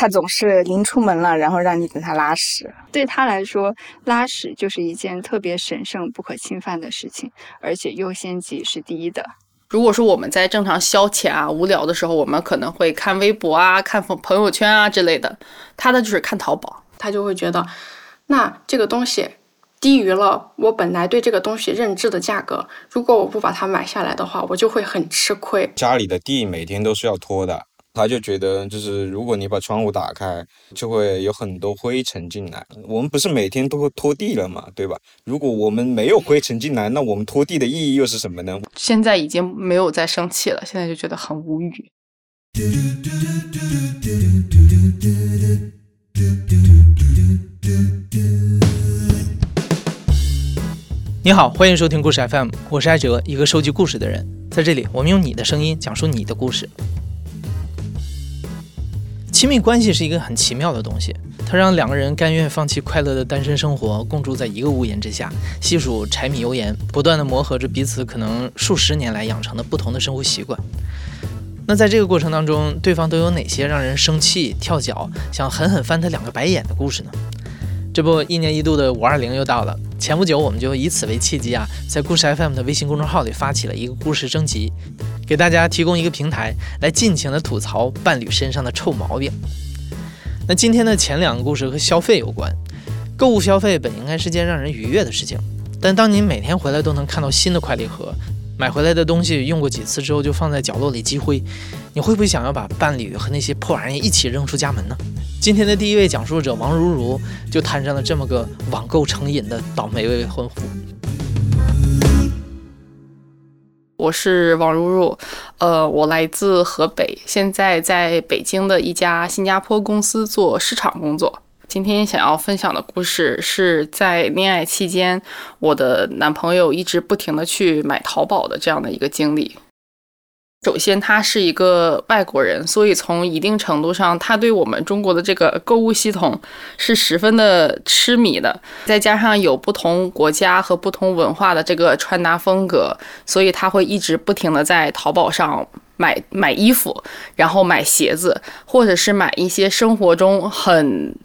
他总是临出门了，然后让你等他拉屎。对他来说，拉屎就是一件特别神圣、不可侵犯的事情，而且优先级是第一的。如果说我们在正常消遣啊、无聊的时候，我们可能会看微博啊、看朋朋友圈啊之类的，他的就是看淘宝，他就会觉得，那这个东西低于了我本来对这个东西认知的价格，如果我不把它买下来的话，我就会很吃亏。家里的地每天都是要拖的。他就觉得，就是如果你把窗户打开，就会有很多灰尘进来。我们不是每天都会拖地了嘛，对吧？如果我们没有灰尘进来，那我们拖地的意义又是什么呢？现在已经没有再生气了，现在就觉得很无语。你好，欢迎收听故事 FM，我是艾哲，一个收集故事的人。在这里，我们用你的声音讲述你的故事。亲密关系是一个很奇妙的东西，它让两个人甘愿放弃快乐的单身生活，共住在一个屋檐之下，细数柴米油盐，不断的磨合着彼此可能数十年来养成的不同的生活习惯。那在这个过程当中，对方都有哪些让人生气、跳脚、想狠狠翻他两个白眼的故事呢？这不，一年一度的五二零又到了。前不久，我们就以此为契机啊，在故事 FM 的微信公众号里发起了一个故事征集，给大家提供一个平台，来尽情的吐槽伴侣身上的臭毛病。那今天的前两个故事和消费有关。购物消费本应该是件让人愉悦的事情，但当您每天回来都能看到新的快递盒，买回来的东西用过几次之后就放在角落里积灰，你会不会想要把伴侣和那些破玩意一起扔出家门呢？今天的第一位讲述者王如如就摊上了这么个网购成瘾的倒霉未婚夫。我是王如如，呃，我来自河北，现在在北京的一家新加坡公司做市场工作。今天想要分享的故事是在恋爱期间，我的男朋友一直不停的去买淘宝的这样的一个经历。首先，他是一个外国人，所以从一定程度上，他对我们中国的这个购物系统是十分的痴迷的。再加上有不同国家和不同文化的这个穿搭风格，所以他会一直不停的在淘宝上买买衣服，然后买鞋子，或者是买一些生活中很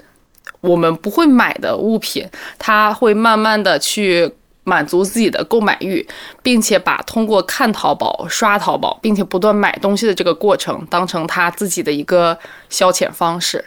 我们不会买的物品，他会慢慢的去。满足自己的购买欲，并且把通过看淘宝、刷淘宝，并且不断买东西的这个过程当成他自己的一个消遣方式。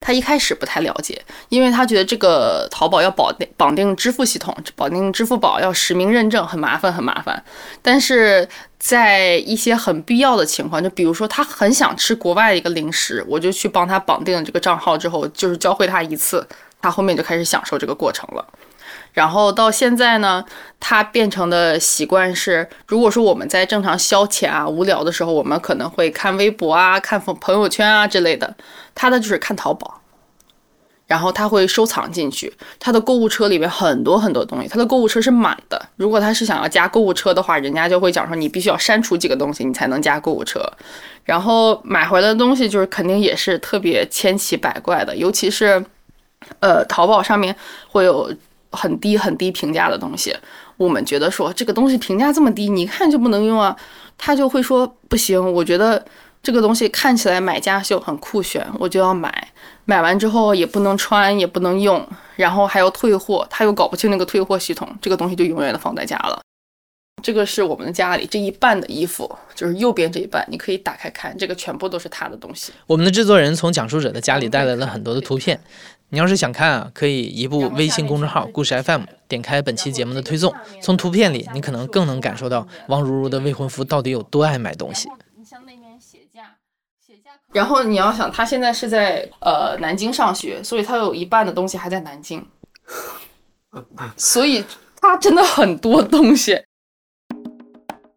他一开始不太了解，因为他觉得这个淘宝要绑定绑定支付系统，绑定支付宝要实名认证，很麻烦，很麻烦。但是在一些很必要的情况，就比如说他很想吃国外的一个零食，我就去帮他绑定了这个账号之后，就是教会他一次，他后面就开始享受这个过程了。然后到现在呢，他变成的习惯是，如果说我们在正常消遣啊、无聊的时候，我们可能会看微博啊、看朋朋友圈啊之类的，他的就是看淘宝，然后他会收藏进去。他的购物车里面很多很多东西，他的购物车是满的。如果他是想要加购物车的话，人家就会讲说你必须要删除几个东西，你才能加购物车。然后买回来的东西就是肯定也是特别千奇百怪的，尤其是，呃，淘宝上面会有。很低很低评价的东西，我们觉得说这个东西评价这么低，你看就不能用啊。他就会说不行，我觉得这个东西看起来买家秀很酷炫，我就要买。买完之后也不能穿，也不能用，然后还要退货，他又搞不清那个退货系统，这个东西就永远的放在家了。这个是我们的家里这一半的衣服，就是右边这一半，你可以打开看，这个全部都是他的东西。我们的制作人从讲述者的家里带来了很多的图片。你要是想看啊，可以移步微信公众号“故事 FM”，点开本期节目的推送。从图片里，你可能更能感受到王如如的未婚夫到底有多爱买东西。你像那边鞋架，鞋架。然后你要想，他现在是在呃南京上学，所以他有一半的东西还在南京，所以他真的很多东西。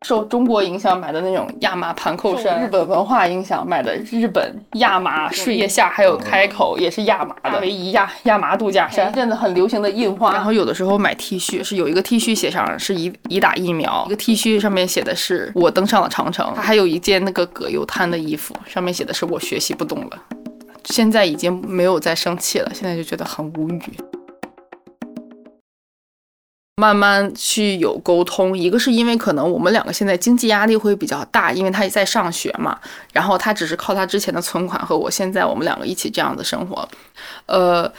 受中国影响买的那种亚麻盘扣衫，日本文化影响买的日本亚麻睡腋下，还有开口也是亚麻的，唯一亚亚麻度假衫。现在很流行的印花，然后有的时候买 T 恤是有一个 T 恤写上是已已打疫苗，一个 T 恤上面写的是我登上了长城，他还有一件那个葛优瘫的衣服，上面写的是我学习不懂了。现在已经没有再生气了，现在就觉得很无语。慢慢去有沟通。一个是因为可能我们两个现在经济压力会比较大，因为他也在上学嘛，然后他只是靠他之前的存款和我现在我们两个一起这样的生活，呃。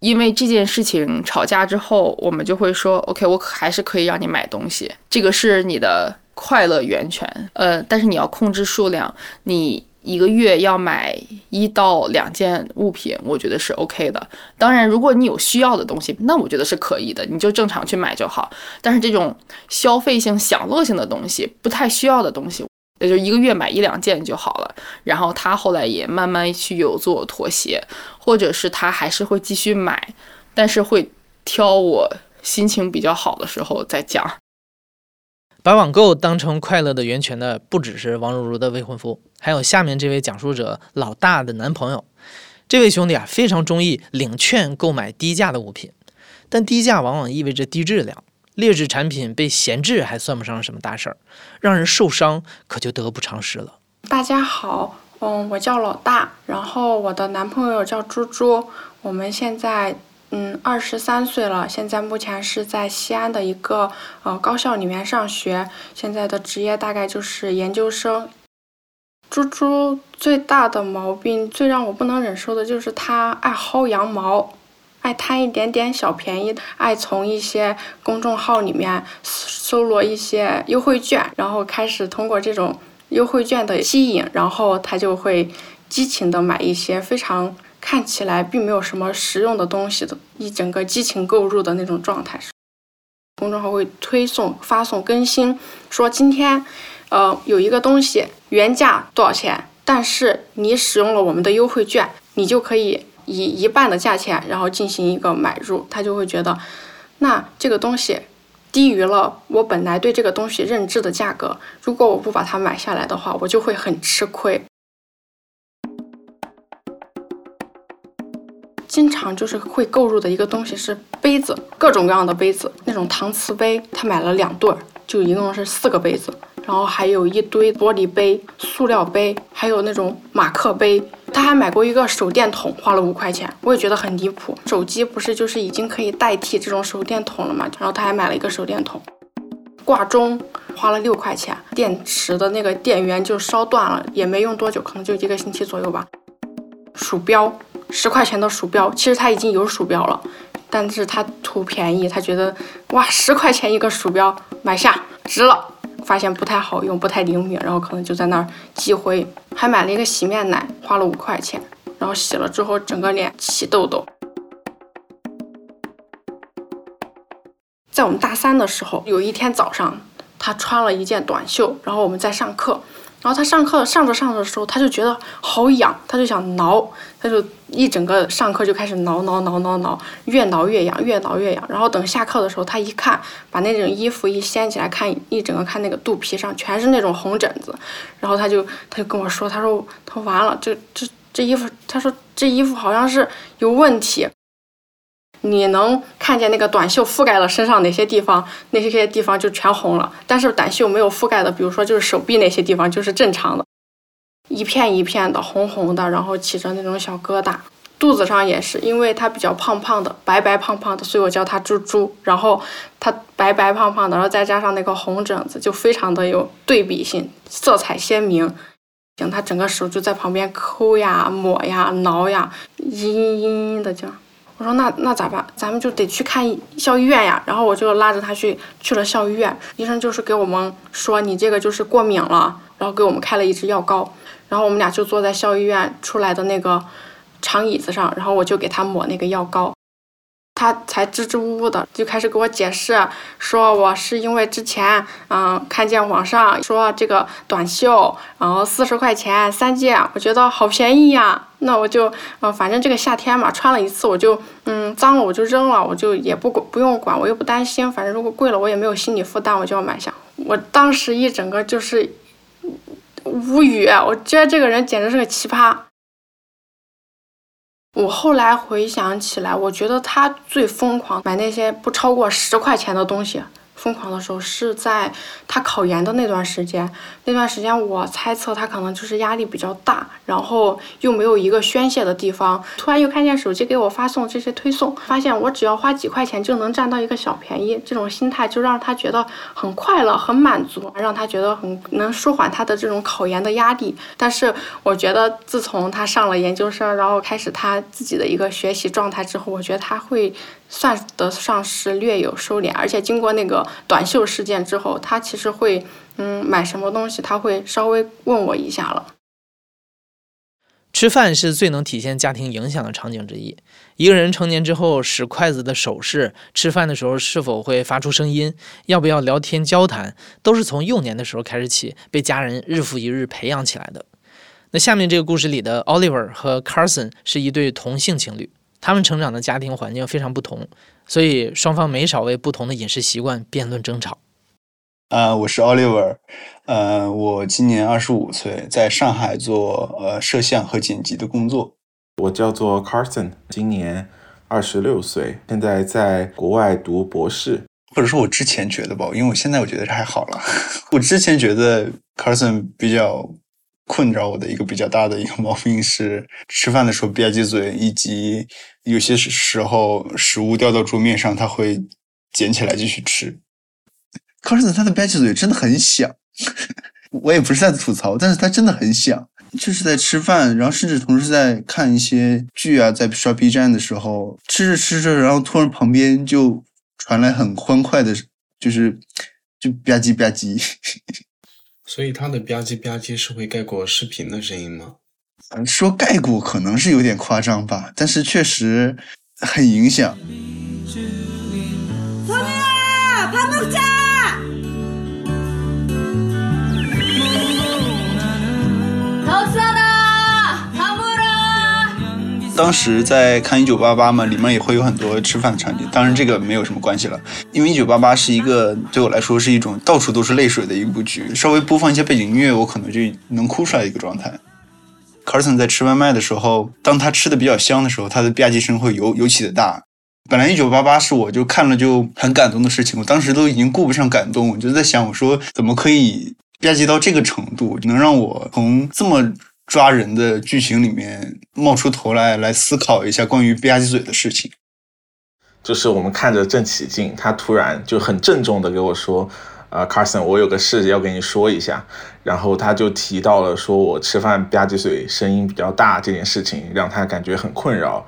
因为这件事情吵架之后，我们就会说，OK，我还是可以让你买东西，这个是你的快乐源泉，呃，但是你要控制数量，你一个月要买一到两件物品，我觉得是 OK 的。当然，如果你有需要的东西，那我觉得是可以的，你就正常去买就好。但是这种消费性、享乐性的东西，不太需要的东西。也就一个月买一两件就好了，然后他后来也慢慢去有做妥协，或者是他还是会继续买，但是会挑我心情比较好的时候再讲。把网购当成快乐的源泉的不只是王如如的未婚夫，还有下面这位讲述者老大的男朋友。这位兄弟啊，非常中意领券购买低价的物品，但低价往往意味着低质量。劣质产品被闲置还算不上什么大事儿，让人受伤可就得不偿失了。大家好，嗯，我叫老大，然后我的男朋友叫猪猪，我们现在嗯二十三岁了，现在目前是在西安的一个呃高校里面上学，现在的职业大概就是研究生。猪猪最大的毛病，最让我不能忍受的就是他爱薅羊毛。爱贪一点点小便宜，爱从一些公众号里面搜罗一些优惠券，然后开始通过这种优惠券的吸引，然后他就会激情的买一些非常看起来并没有什么实用的东西的，一整个激情购入的那种状态。公众号会推送发送更新，说今天，呃，有一个东西原价多少钱，但是你使用了我们的优惠券，你就可以。以一半的价钱，然后进行一个买入，他就会觉得，那这个东西低于了我本来对这个东西认知的价格。如果我不把它买下来的话，我就会很吃亏。经常就是会购入的一个东西是杯子，各种各样的杯子，那种搪瓷杯，他买了两对儿，就一共是四个杯子。然后还有一堆玻璃杯、塑料杯，还有那种马克杯。他还买过一个手电筒，花了五块钱，我也觉得很离谱。手机不是就是已经可以代替这种手电筒了吗？然后他还买了一个手电筒。挂钟花了六块钱，电池的那个电源就烧断了，也没用多久，可能就一个星期左右吧。鼠标十块钱的鼠标，其实他已经有鼠标了，但是他图便宜，他觉得哇，十块钱一个鼠标买下值了。发现不太好用，不太灵敏，然后可能就在那儿积灰。还买了一个洗面奶，花了五块钱，然后洗了之后整个脸起痘痘。在我们大三的时候，有一天早上，他穿了一件短袖，然后我们在上课。然后他上课上着上着的时候，他就觉得好痒，他就想挠，他就一整个上课就开始挠挠挠挠挠，越挠越痒，越挠越痒。然后等下课的时候，他一看，把那种衣服一掀起来看，一整个看那个肚皮上全是那种红疹子。然后他就他就跟我说，他说他完了，这这这衣服，他说这衣服好像是有问题。你能看见那个短袖覆盖了身上哪些地方，那些些地方就全红了。但是短袖没有覆盖的，比如说就是手臂那些地方就是正常的，一片一片的红红的，然后起着那种小疙瘩。肚子上也是，因为它比较胖胖的，白白胖胖的，所以我叫它猪猪。然后它白白胖胖的，然后再加上那个红疹子，就非常的有对比性，色彩鲜明。行，他整个手就在旁边抠呀、抹呀、挠呀，嘤嘤嘤的叫。我说那那咋办？咱们就得去看校医院呀。然后我就拉着他去去了校医院，医生就是给我们说你这个就是过敏了，然后给我们开了一支药膏。然后我们俩就坐在校医院出来的那个长椅子上，然后我就给他抹那个药膏。他才支支吾吾的就开始给我解释，说我是因为之前嗯看见网上说这个短袖，然后四十块钱三件，我觉得好便宜呀。那我就嗯反正这个夏天嘛，穿了一次我就嗯脏了我就扔了，我就也不管不用管，我又不担心，反正如果贵了我也没有心理负担，我就要买下。我当时一整个就是无语，我觉得这个人简直是个奇葩。我后来回想起来，我觉得他最疯狂，买那些不超过十块钱的东西，疯狂的时候是在他考研的那段时间。那段时间我猜测他可能就是压力比较大，然后又没有一个宣泄的地方。突然又看见手机给我发送这些推送，发现我只要花几块钱就能占到一个小便宜，这种心态就让他觉得很快乐、很满足，让他觉得很能舒缓他的这种考研的压力。但是我觉得自从他上了研究生，然后开始他自己的一个学习状态之后，我觉得他会算得上是略有收敛，而且经过那个短袖事件之后，他其实会，嗯，买什么东西他会稍微问我一下了。吃饭是最能体现家庭影响的场景之一。一个人成年之后使筷子的手势，吃饭的时候是否会发出声音，要不要聊天交谈，都是从幼年的时候开始起，被家人日复一日培养起来的。那下面这个故事里的 Oliver 和 Carson 是一对同性情侣，他们成长的家庭环境非常不同，所以双方没少为不同的饮食习惯辩论争吵。呃，我是 Oliver，呃，我今年二十五岁，在上海做呃摄像和剪辑的工作。我叫做 Carson，今年二十六岁，现在在国外读博士。或者说我之前觉得吧，因为我现在我觉得还好了。我之前觉得 Carson 比较困扰我的一个比较大的一个毛病是吃饭的时候吧唧嘴，以及有些时候食物掉到桌面上，他会捡起来继续吃。cos 他的吧唧嘴真的很响，我也不是在吐槽，但是他真的很响。就是在吃饭，然后甚至同时在看一些剧啊，在刷 B 站的时候，吃着吃着，然后突然旁边就传来很欢快的，就是就吧唧吧唧。所以他的吧唧吧唧是会盖过视频的声音吗？嗯，说盖过可能是有点夸张吧，但是确实很影响。当时在看《一九八八》嘛，里面也会有很多吃饭的场景。当然这个没有什么关系了，因为《一九八八》是一个对我来说是一种到处都是泪水的一部剧。稍微播放一些背景音乐，我可能就能哭出来一个状态。Carson 在吃外卖的时候，当他吃的比较香的时候，他的吧唧声会尤尤其的大。本来《一九八八》是我就看了就很感动的事情，我当时都已经顾不上感动，我就在想，我说怎么可以吧唧到这个程度，能让我从这么。抓人的剧情里面冒出头来，来思考一下关于吧唧嘴的事情。就是我们看着正起劲，他突然就很郑重的给我说：“呃，Carson，我有个事要跟你说一下。”然后他就提到了说我吃饭吧唧嘴声音比较大这件事情，让他感觉很困扰。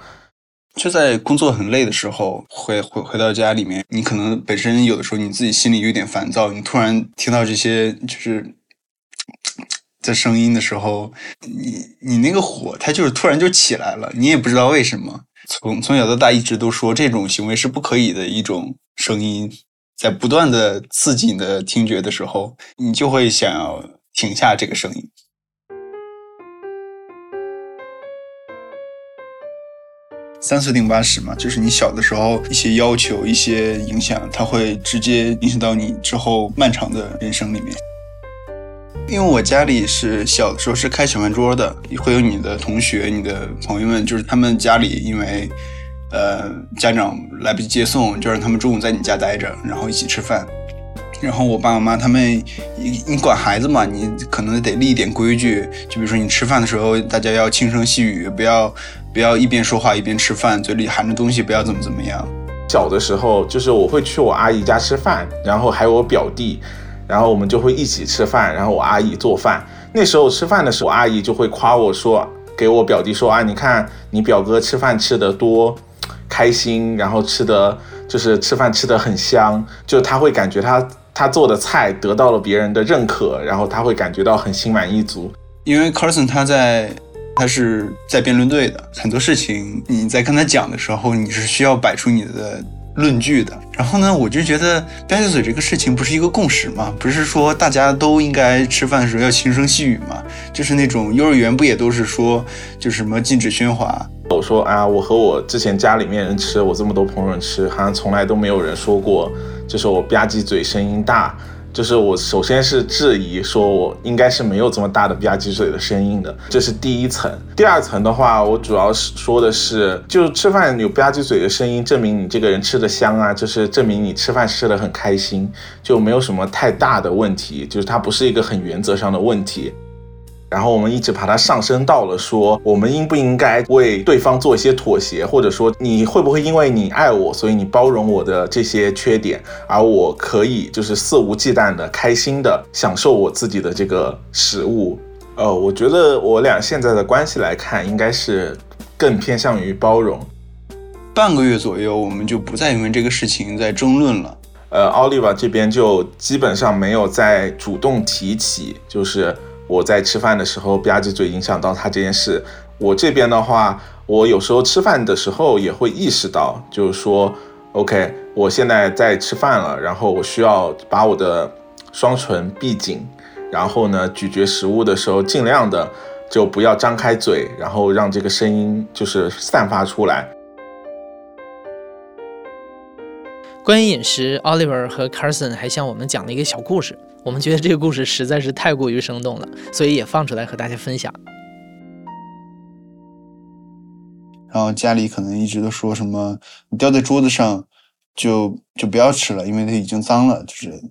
就在工作很累的时候，回回回到家里面，你可能本身有的时候你自己心里有点烦躁，你突然听到这些就是。这声音的时候，你你那个火，它就是突然就起来了，你也不知道为什么。从从小到大一直都说这种行为是不可以的一种声音，在不断的刺激你的听觉的时候，你就会想要停下这个声音。三岁定八十嘛，就是你小的时候一些要求、一些影响，它会直接影响到你之后漫长的人生里面。因为我家里是小的时候是开小饭桌的，会有你的同学、你的朋友们，就是他们家里因为，呃，家长来不及接送，就让他们中午在你家待着，然后一起吃饭。然后我爸我妈他们，你你管孩子嘛，你可能得立一点规矩，就比如说你吃饭的时候，大家要轻声细语，不要不要一边说话一边吃饭，嘴里含着东西不要怎么怎么样。小的时候，就是我会去我阿姨家吃饭，然后还有我表弟。然后我们就会一起吃饭，然后我阿姨做饭。那时候吃饭的时候，我阿姨就会夸我说，给我表弟说啊，你看你表哥吃饭吃得多开心，然后吃的就是吃饭吃得很香，就他会感觉他他做的菜得到了别人的认可，然后他会感觉到很心满意足。因为 Carson 他在他是在辩论队的，很多事情你在跟他讲的时候，你是需要摆出你的。论据的，然后呢，我就觉得吧唧嘴这个事情不是一个共识嘛？不是说大家都应该吃饭的时候要轻声细语嘛？就是那种幼儿园不也都是说，就是什么禁止喧哗？我说啊，我和我之前家里面人吃，我这么多朋友吃，好像从来都没有人说过，就是我吧唧嘴声音大，就是我首先是质疑，说我应该是没有这么大的吧唧嘴的声音的，这是第一层。第二层的话，我主要是说的是，就吃饭有吧唧嘴的声音，证明你这个人吃的香啊，就是证明你吃饭吃的很开心，就没有什么太大的问题，就是它不是一个很原则上的问题。然后我们一直把它上升到了说，我们应不应该为对方做一些妥协，或者说你会不会因为你爱我，所以你包容我的这些缺点，而我可以就是肆无忌惮的、开心的享受我自己的这个食物。呃，我觉得我俩现在的关系来看，应该是更偏向于包容。半个月左右，我们就不再因为这个事情在争论了。呃，奥利瓦这边就基本上没有再主动提起，就是。我在吃饭的时候吧唧嘴影响到他这件事，我这边的话，我有时候吃饭的时候也会意识到，就是说，OK，我现在在吃饭了，然后我需要把我的双唇闭紧，然后呢，咀嚼食物的时候尽量的就不要张开嘴，然后让这个声音就是散发出来。关于饮食，Oliver 和 Carson 还向我们讲了一个小故事。我们觉得这个故事实在是太过于生动了，所以也放出来和大家分享。然后家里可能一直都说什么，你掉在桌子上就就不要吃了，因为它已经脏了。就是，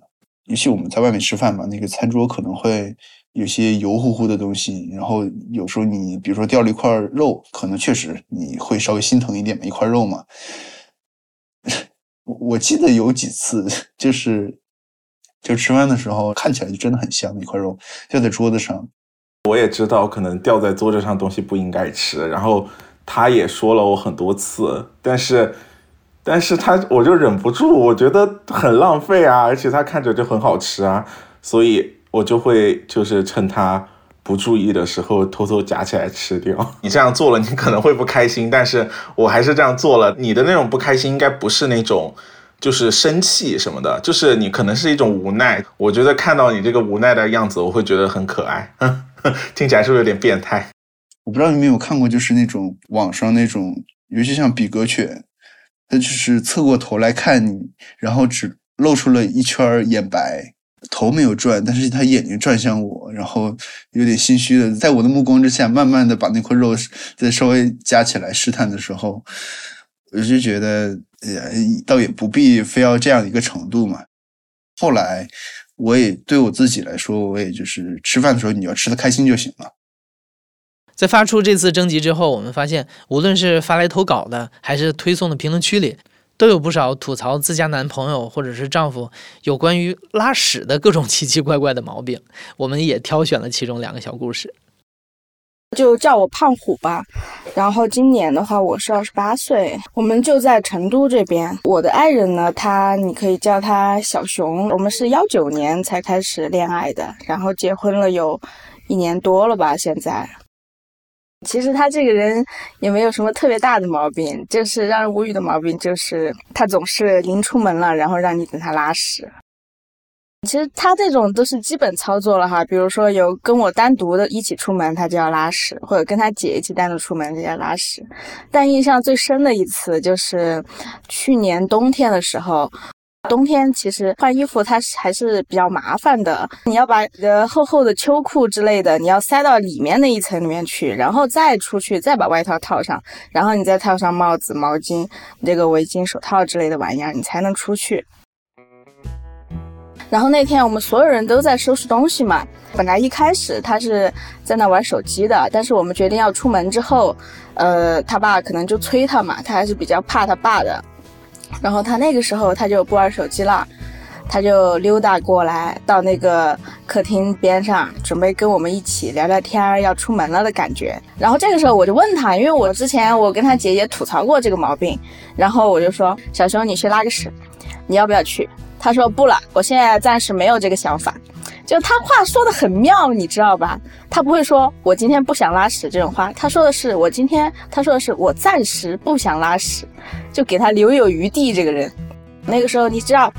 尤其我们在外面吃饭嘛，那个餐桌可能会有些油乎乎的东西。然后有时候你比如说掉了一块肉，可能确实你会稍微心疼一点嘛，一块肉嘛。我记得有几次就是。就吃饭的时候看起来就真的很香，一块肉掉在桌子上。我也知道可能掉在桌子上东西不应该吃，然后他也说了我很多次，但是，但是他我就忍不住，我觉得很浪费啊，而且他看着就很好吃啊，所以我就会就是趁他不注意的时候偷偷夹起来吃掉。你这样做了，你可能会不开心，但是我还是这样做了。你的那种不开心应该不是那种。就是生气什么的，就是你可能是一种无奈。我觉得看到你这个无奈的样子，我会觉得很可爱。听起来是不是有点变态？我不知道你们有看过，就是那种网上那种，尤其像比格犬，它就是侧过头来看你，然后只露出了一圈眼白，头没有转，但是它眼睛转向我，然后有点心虚的，在我的目光之下，慢慢的把那块肉再稍微夹起来试探的时候，我就觉得。呃，倒也不必非要这样一个程度嘛。后来，我也对我自己来说，我也就是吃饭的时候，你要吃的开心就行了。在发出这次征集之后，我们发现，无论是发来投稿的，还是推送的评论区里，都有不少吐槽自家男朋友或者是丈夫有关于拉屎的各种 奇奇怪怪的毛病。我们也挑选了其中两个小故事。就叫我胖虎吧，然后今年的话我是二十八岁，我们就在成都这边。我的爱人呢，他你可以叫他小熊。我们是幺九年才开始恋爱的，然后结婚了有一年多了吧。现在，其实他这个人也没有什么特别大的毛病，就是让人无语的毛病，就是他总是临出门了，然后让你等他拉屎。其实他这种都是基本操作了哈，比如说有跟我单独的一起出门，他就要拉屎，或者跟他姐一起单独出门就要拉屎。但印象最深的一次就是去年冬天的时候，冬天其实换衣服它还是比较麻烦的，你要把你的厚厚的秋裤之类的，你要塞到里面那一层里面去，然后再出去，再把外套套上，然后你再套上帽子、毛巾、这个围巾、手套之类的玩意儿，你才能出去。然后那天我们所有人都在收拾东西嘛。本来一开始他是在那玩手机的，但是我们决定要出门之后，呃，他爸可能就催他嘛，他还是比较怕他爸的。然后他那个时候他就不玩手机了，他就溜达过来到那个客厅边上，准备跟我们一起聊聊天，要出门了的感觉。然后这个时候我就问他，因为我之前我跟他姐姐吐槽过这个毛病，然后我就说：“小熊，你去拉个屎，你要不要去？”他说不了，我现在暂时没有这个想法。就他话说的很妙，你知道吧？他不会说我今天不想拉屎这种话，他说的是我今天，他说的是我暂时不想拉屎，就给他留有余地。这个人，那个时候你知道，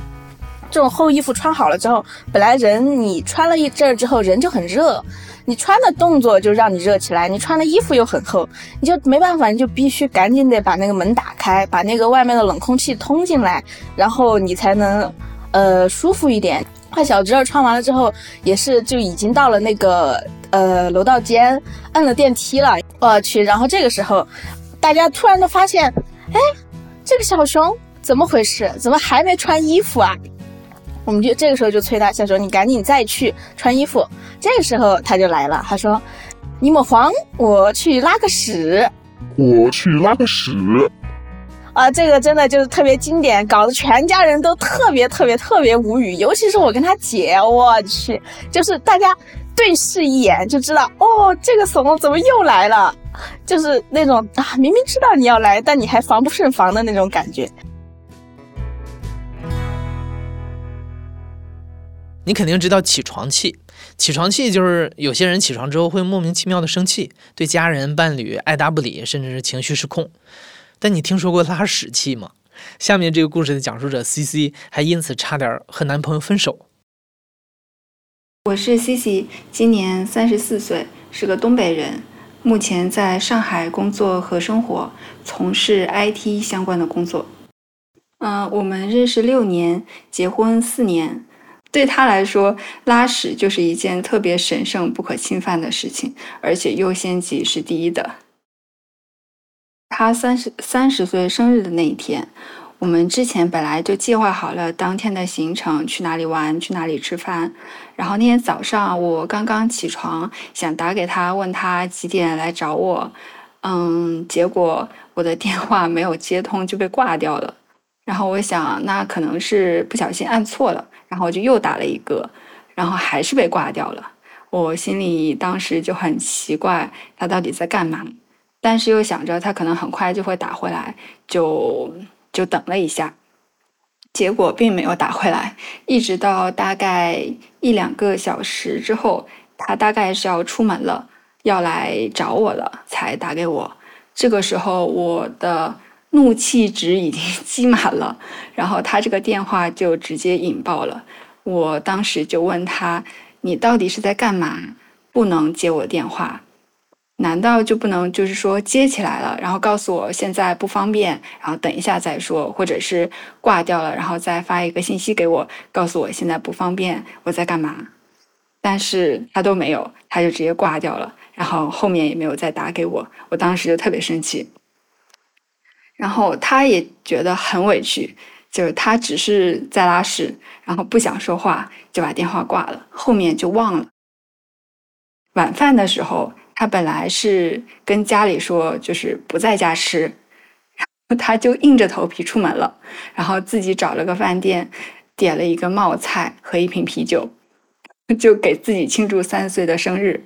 这种厚衣服穿好了之后，本来人你穿了一阵儿之后人就很热，你穿的动作就让你热起来，你穿的衣服又很厚，你就没办法，你就必须赶紧得把那个门打开，把那个外面的冷空气通进来，然后你才能。呃，舒服一点。快小侄儿穿完了之后，也是就已经到了那个呃楼道间，摁了电梯了。我去，然后这个时候，大家突然都发现，哎，这个小熊怎么回事？怎么还没穿衣服啊？我们就这个时候就催他，小熊你赶紧再去穿衣服。这个时候他就来了，他说：“你莫慌，我去拉个屎。”我去拉个屎。啊，这个真的就是特别经典，搞得全家人都特别特别特别无语，尤其是我跟他姐，我去，就是大家对视一眼就知道，哦，这个怂怎么又来了，就是那种啊，明明知道你要来，但你还防不胜防的那种感觉。你肯定知道起床气，起床气就是有些人起床之后会莫名其妙的生气，对家人、伴侣爱答不理，甚至是情绪失控。但你听说过拉屎气吗？下面这个故事的讲述者 C C 还因此差点和男朋友分手。我是 C C，今年三十四岁，是个东北人，目前在上海工作和生活，从事 IT 相关的工作。嗯，我们认识六年，结婚四年。对他来说，拉屎就是一件特别神圣不可侵犯的事情，而且优先级是第一的。他三十三十岁生日的那一天，我们之前本来就计划好了当天的行程，去哪里玩，去哪里吃饭。然后那天早上我刚刚起床，想打给他问他几点来找我，嗯，结果我的电话没有接通就被挂掉了。然后我想，那可能是不小心按错了，然后我就又打了一个，然后还是被挂掉了。我心里当时就很奇怪，他到底在干嘛？但是又想着他可能很快就会打回来，就就等了一下，结果并没有打回来，一直到大概一两个小时之后，他大概是要出门了，要来找我了，才打给我。这个时候我的怒气值已经 积满了，然后他这个电话就直接引爆了。我当时就问他：“你到底是在干嘛？不能接我电话？”难道就不能就是说接起来了，然后告诉我现在不方便，然后等一下再说，或者是挂掉了，然后再发一个信息给我，告诉我现在不方便，我在干嘛？但是他都没有，他就直接挂掉了，然后后面也没有再打给我，我当时就特别生气，然后他也觉得很委屈，就是他只是在拉屎，然后不想说话，就把电话挂了，后面就忘了。晚饭的时候。他本来是跟家里说，就是不在家吃，然后他就硬着头皮出门了，然后自己找了个饭店，点了一个冒菜和一瓶啤酒，就给自己庆祝三岁的生日。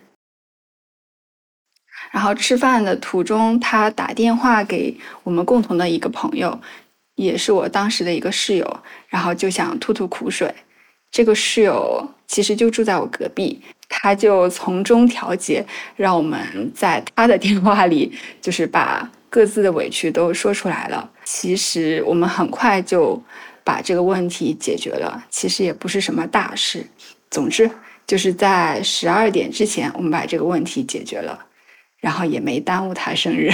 然后吃饭的途中，他打电话给我们共同的一个朋友，也是我当时的一个室友，然后就想吐吐苦水。这个室友其实就住在我隔壁。他就从中调节，让我们在他的电话里，就是把各自的委屈都说出来了。其实我们很快就把这个问题解决了，其实也不是什么大事。总之，就是在十二点之前，我们把这个问题解决了，然后也没耽误他生日。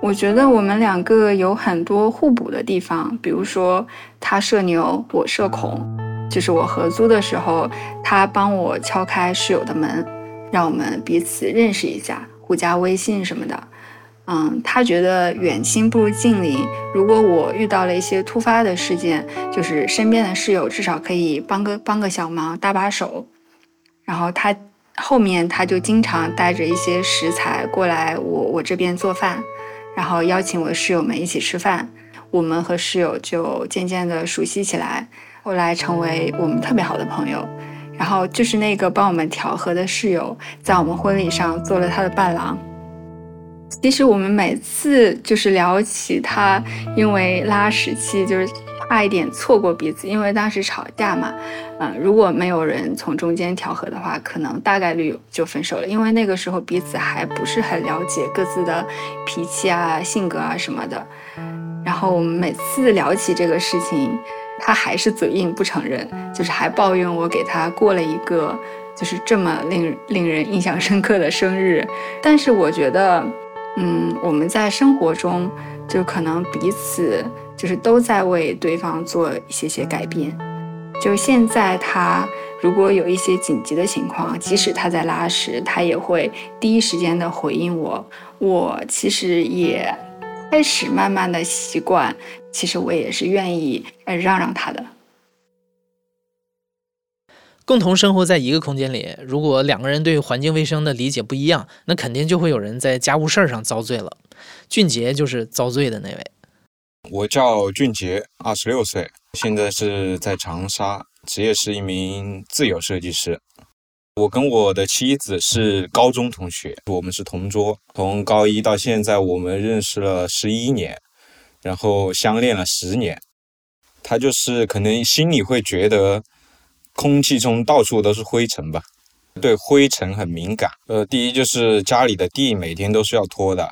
我觉得我们两个有很多互补的地方，比如说他社牛，我社恐。就是我合租的时候，他帮我敲开室友的门，让我们彼此认识一下，互加微信什么的。嗯，他觉得远亲不如近邻。如果我遇到了一些突发的事件，就是身边的室友至少可以帮个帮个小忙，搭把手。然后他后面他就经常带着一些食材过来我我这边做饭。然后邀请我的室友们一起吃饭，我们和室友就渐渐的熟悉起来，后来成为我们特别好的朋友。然后就是那个帮我们调和的室友，在我们婚礼上做了他的伴郎。其实我们每次就是聊起他，因为拉屎期就是。差一点错过彼此，因为当时吵架嘛，嗯，如果没有人从中间调和的话，可能大概率就分手了。因为那个时候彼此还不是很了解各自的脾气啊、性格啊什么的。然后我们每次聊起这个事情，他还是嘴硬不承认，就是还抱怨我给他过了一个就是这么令令人印象深刻的生日。但是我觉得。嗯，我们在生活中就可能彼此就是都在为对方做一些些改变。就现在他如果有一些紧急的情况，即使他在拉屎，他也会第一时间的回应我。我其实也开始慢慢的习惯，其实我也是愿意呃让让他的。共同生活在一个空间里，如果两个人对环境卫生的理解不一样，那肯定就会有人在家务事儿上遭罪了。俊杰就是遭罪的那位。我叫俊杰，二十六岁，现在是在长沙，职业是一名自由设计师。我跟我的妻子是高中同学，我们是同桌，从高一到现在，我们认识了十一年，然后相恋了十年。他就是可能心里会觉得。空气中到处都是灰尘吧，对灰尘很敏感。呃，第一就是家里的地每天都是要拖的。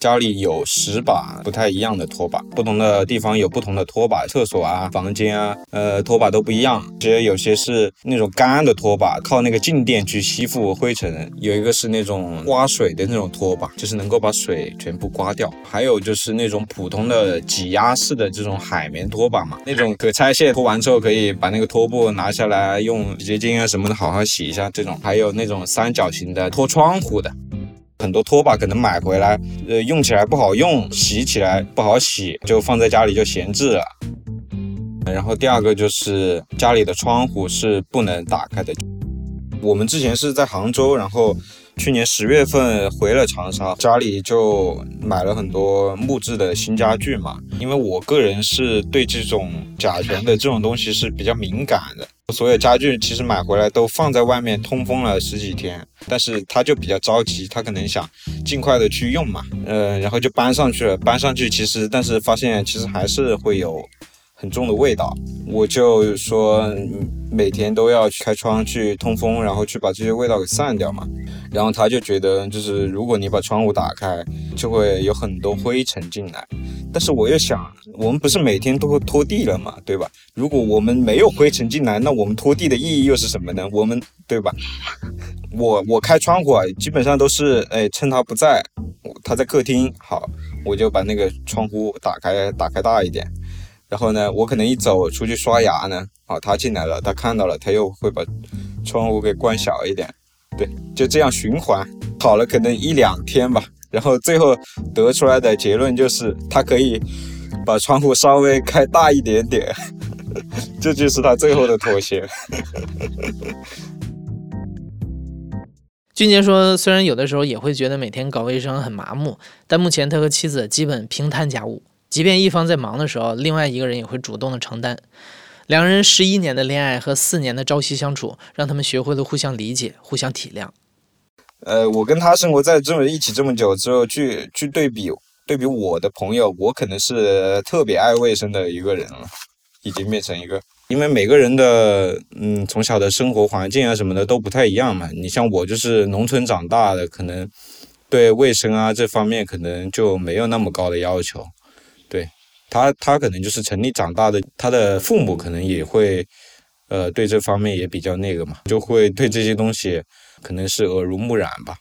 家里有十把不太一样的拖把，不同的地方有不同的拖把，厕所啊、房间啊，呃，拖把都不一样。其实有些是那种干的拖把，靠那个静电去吸附灰尘；有一个是那种刮水的那种拖把，就是能够把水全部刮掉。还有就是那种普通的挤压式的这种海绵拖把嘛，那种可拆卸，拖完之后可以把那个拖布拿下来，用洗洁精啊什么的好好洗一下。这种还有那种三角形的拖窗户的。很多拖把可能买回来，呃，用起来不好用，洗起来不好洗，就放在家里就闲置了。然后第二个就是家里的窗户是不能打开的。我们之前是在杭州，然后。去年十月份回了长沙，家里就买了很多木质的新家具嘛。因为我个人是对这种甲醛的这种东西是比较敏感的，所有家具其实买回来都放在外面通风了十几天，但是他就比较着急，他可能想尽快的去用嘛，呃，然后就搬上去了。搬上去其实，但是发现其实还是会有。很重的味道，我就说每天都要去开窗去通风，然后去把这些味道给散掉嘛。然后他就觉得，就是如果你把窗户打开，就会有很多灰尘进来。但是我又想，我们不是每天都会拖地了嘛，对吧？如果我们没有灰尘进来，那我们拖地的意义又是什么呢？我们对吧？我我开窗户啊，基本上都是哎，趁他不在，他在客厅，好，我就把那个窗户打开，打开大一点。然后呢，我可能一走出去刷牙呢，啊，他进来了，他看到了，他又会把窗户给关小一点，对，就这样循环，跑了可能一两天吧，然后最后得出来的结论就是他可以把窗户稍微开大一点点，这就是他最后的妥协。俊杰说，虽然有的时候也会觉得每天搞卫生很麻木，但目前他和妻子基本平摊家务。即便一方在忙的时候，另外一个人也会主动的承担。两人十一年的恋爱和四年的朝夕相处，让他们学会了互相理解、互相体谅。呃，我跟他生活在这么一起这么久之后，去去对比对比我的朋友，我可能是特别爱卫生的一个人了，已经变成一个。因为每个人的嗯从小的生活环境啊什么的都不太一样嘛。你像我就是农村长大的，可能对卫生啊这方面可能就没有那么高的要求。他，他可能就是城里长大的，他的父母可能也会，呃，对这方面也比较那个嘛，就会对这些东西可能是耳濡目染吧。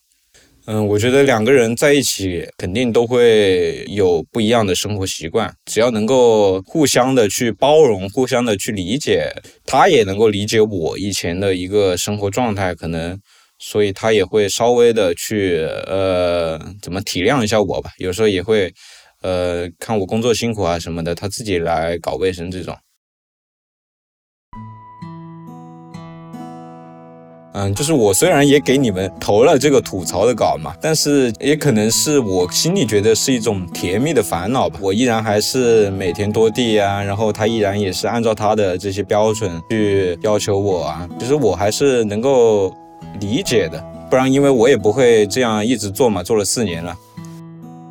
嗯，我觉得两个人在一起肯定都会有不一样的生活习惯，只要能够互相的去包容，互相的去理解，他也能够理解我以前的一个生活状态，可能，所以他也会稍微的去，呃，怎么体谅一下我吧，有时候也会。呃，看我工作辛苦啊什么的，他自己来搞卫生这种。嗯，就是我虽然也给你们投了这个吐槽的稿嘛，但是也可能是我心里觉得是一种甜蜜的烦恼吧。我依然还是每天拖地啊，然后他依然也是按照他的这些标准去要求我啊。其实我还是能够理解的，不然因为我也不会这样一直做嘛，做了四年了。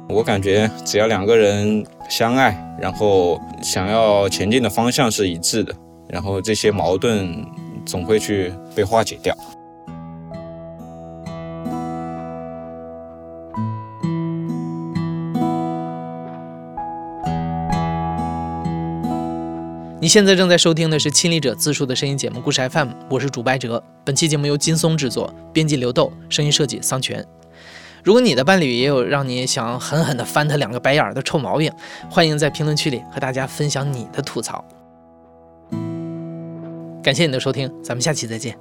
我感觉只要两个人相爱，然后想要前进的方向是一致的，然后这些矛盾总会去被化解掉。你现在正在收听的是亲历者自述的声音节目《故事 FM》，我是主白哲。本期节目由金松制作，编辑刘豆，声音设计桑泉。如果你的伴侣也有让你想狠狠地翻他两个白眼儿的臭毛病，欢迎在评论区里和大家分享你的吐槽。感谢你的收听，咱们下期再见。